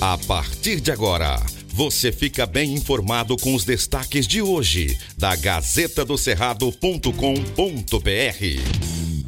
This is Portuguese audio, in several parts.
A partir de agora, você fica bem informado com os destaques de hoje da Gazeta do Cerrado.com.br.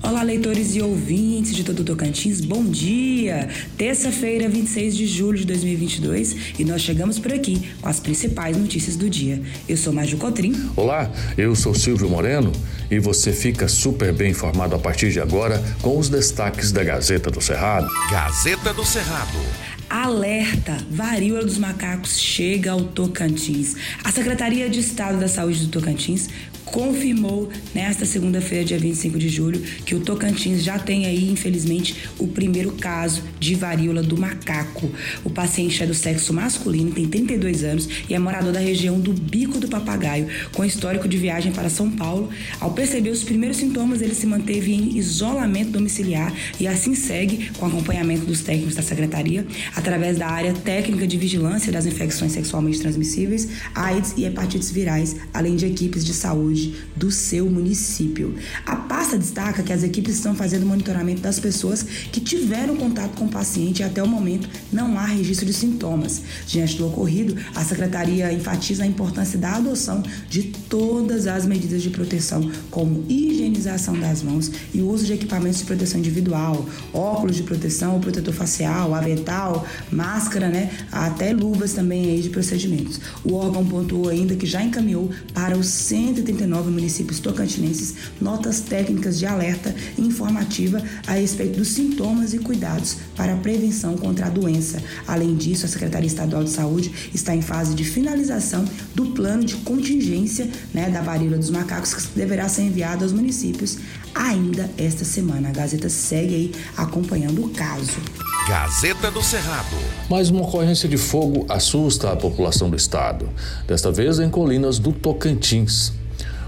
Olá, leitores e ouvintes de todo o Tocantins, bom dia! Terça-feira, 26 de julho de 2022 e nós chegamos por aqui com as principais notícias do dia. Eu sou Maju Cotrim. Olá, eu sou Silvio Moreno e você fica super bem informado a partir de agora com os destaques da Gazeta do Cerrado. Gazeta do Cerrado. Alerta! Varíola dos macacos chega ao Tocantins. A Secretaria de Estado da Saúde do Tocantins confirmou nesta segunda-feira, dia 25 de julho, que o Tocantins já tem aí, infelizmente, o primeiro caso de varíola do macaco. O paciente é do sexo masculino, tem 32 anos e é morador da região do Bico do Papagaio, com histórico de viagem para São Paulo. Ao perceber os primeiros sintomas, ele se manteve em isolamento domiciliar e assim segue com acompanhamento dos técnicos da secretaria através da área técnica de vigilância das infecções sexualmente transmissíveis, AIDS e hepatites virais, além de equipes de saúde saúde do seu município. A pasta destaca que as equipes estão fazendo monitoramento das pessoas que tiveram contato com o paciente e até o momento não há registro de sintomas. Diante do ocorrido, a secretaria enfatiza a importância da adoção de todas as medidas de proteção, como higienização das mãos e uso de equipamentos de proteção individual, óculos de proteção, protetor facial, avental, máscara, né, até luvas também aí de procedimentos. O órgão pontuou ainda que já encaminhou para os 139 19 municípios tocantinenses notas técnicas de alerta e informativa a respeito dos sintomas e cuidados para a prevenção contra a doença. Além disso, a Secretaria Estadual de Saúde está em fase de finalização do plano de contingência né, da varíola dos macacos que deverá ser enviado aos municípios ainda esta semana. A Gazeta segue aí acompanhando o caso. Gazeta do Cerrado. Mais uma ocorrência de fogo assusta a população do estado. Desta vez em colinas do Tocantins.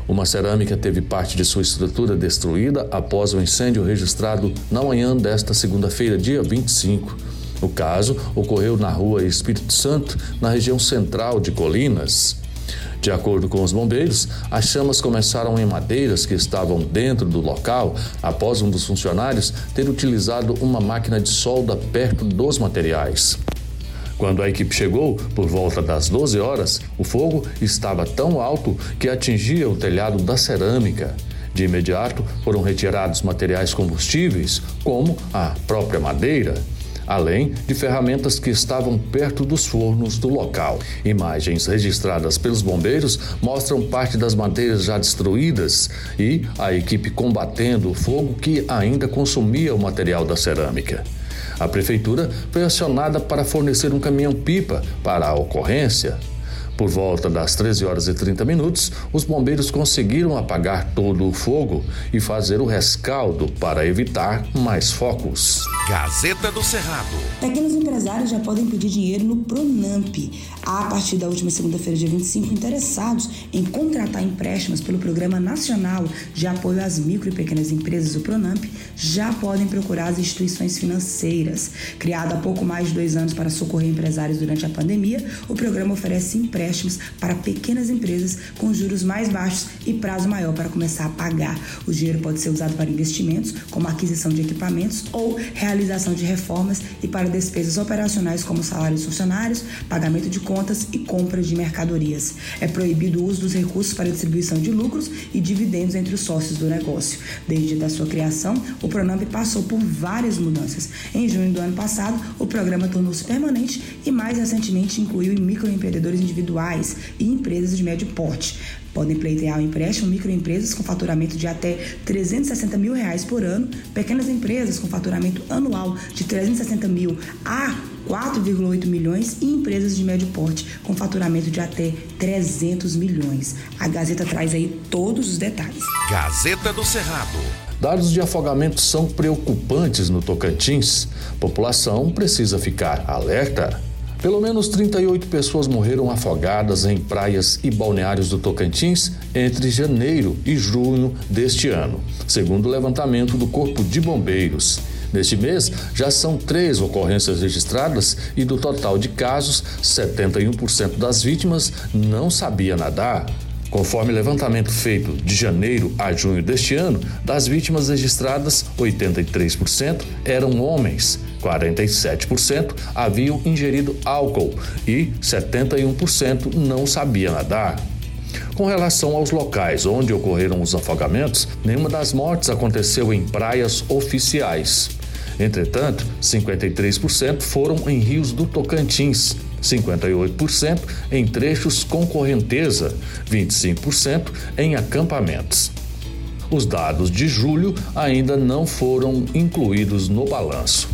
Uma cerâmica teve parte de sua estrutura destruída após o incêndio registrado na manhã desta segunda-feira, dia 25. O caso ocorreu na rua Espírito Santo, na região central de Colinas. De acordo com os bombeiros, as chamas começaram em madeiras que estavam dentro do local após um dos funcionários ter utilizado uma máquina de solda perto dos materiais. Quando a equipe chegou, por volta das 12 horas, o fogo estava tão alto que atingia o telhado da cerâmica. De imediato foram retirados materiais combustíveis, como a própria madeira, além de ferramentas que estavam perto dos fornos do local. Imagens registradas pelos bombeiros mostram parte das madeiras já destruídas e a equipe combatendo o fogo que ainda consumia o material da cerâmica. A prefeitura foi acionada para fornecer um caminhão-pipa para a ocorrência. Por volta das 13 horas e 30 minutos, os bombeiros conseguiram apagar todo o fogo e fazer o rescaldo para evitar mais focos. Gazeta do Cerrado. Pequenos empresários já podem pedir dinheiro no Pronamp. Há, a partir da última segunda-feira, dia 25, interessados em contratar empréstimos pelo Programa Nacional de Apoio às Micro e Pequenas Empresas, o Pronamp, já podem procurar as instituições financeiras. Criado há pouco mais de dois anos para socorrer empresários durante a pandemia, o programa oferece empréstimos empréstimos para pequenas empresas com juros mais baixos e prazo maior para começar a pagar. O dinheiro pode ser usado para investimentos, como aquisição de equipamentos ou realização de reformas e para despesas operacionais como salários funcionários, pagamento de contas e compra de mercadorias. É proibido o uso dos recursos para distribuição de lucros e dividendos entre os sócios do negócio. Desde a sua criação, o Pronamp passou por várias mudanças. Em junho do ano passado, o programa tornou-se permanente e mais recentemente incluiu microempreendedores individuais individuais e empresas de médio porte. Podem pleitear o um empréstimo microempresas com faturamento de até 360 mil reais por ano, pequenas empresas com faturamento anual de 360 mil a 4,8 milhões e empresas de médio porte com faturamento de até 300 milhões. A Gazeta traz aí todos os detalhes. Gazeta do Cerrado. Dados de afogamento são preocupantes no Tocantins. População precisa ficar alerta. Pelo menos 38 pessoas morreram afogadas em praias e balneários do Tocantins entre janeiro e junho deste ano, segundo o levantamento do Corpo de Bombeiros. Neste mês, já são três ocorrências registradas e do total de casos, 71% das vítimas não sabia nadar. Conforme levantamento feito de janeiro a junho deste ano, das vítimas registradas, 83% eram homens, 47% haviam ingerido álcool e 71% não sabiam nadar. Com relação aos locais onde ocorreram os afogamentos, nenhuma das mortes aconteceu em praias oficiais. Entretanto, 53% foram em rios do Tocantins, 58% em trechos com correnteza, 25% em acampamentos. Os dados de julho ainda não foram incluídos no balanço.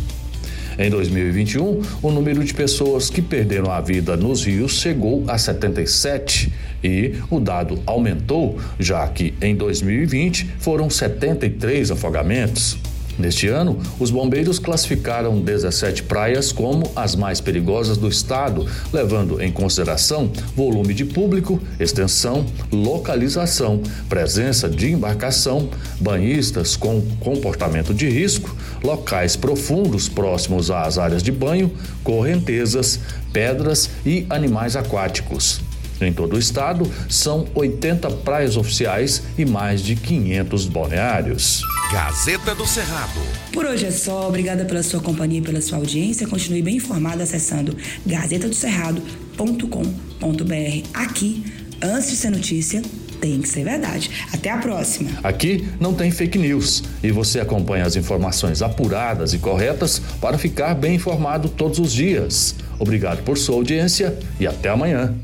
Em 2021, o número de pessoas que perderam a vida nos rios chegou a 77 e o dado aumentou, já que em 2020 foram 73 afogamentos. Neste ano, os bombeiros classificaram 17 praias como as mais perigosas do estado, levando em consideração volume de público, extensão, localização, presença de embarcação, banhistas com comportamento de risco, locais profundos próximos às áreas de banho, correntezas, pedras e animais aquáticos. Em todo o estado, são 80 praias oficiais e mais de 500 balneários. Gazeta do Cerrado. Por hoje é só. Obrigada pela sua companhia e pela sua audiência. Continue bem informado acessando gazetadocerrado.com.br. Aqui, antes de ser notícia, tem que ser verdade. Até a próxima. Aqui não tem fake news e você acompanha as informações apuradas e corretas para ficar bem informado todos os dias. Obrigado por sua audiência e até amanhã.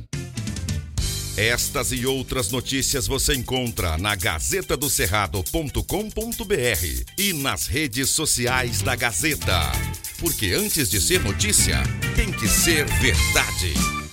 Estas e outras notícias você encontra na gazetadocerrado.com.br e nas redes sociais da Gazeta. Porque antes de ser notícia, tem que ser verdade.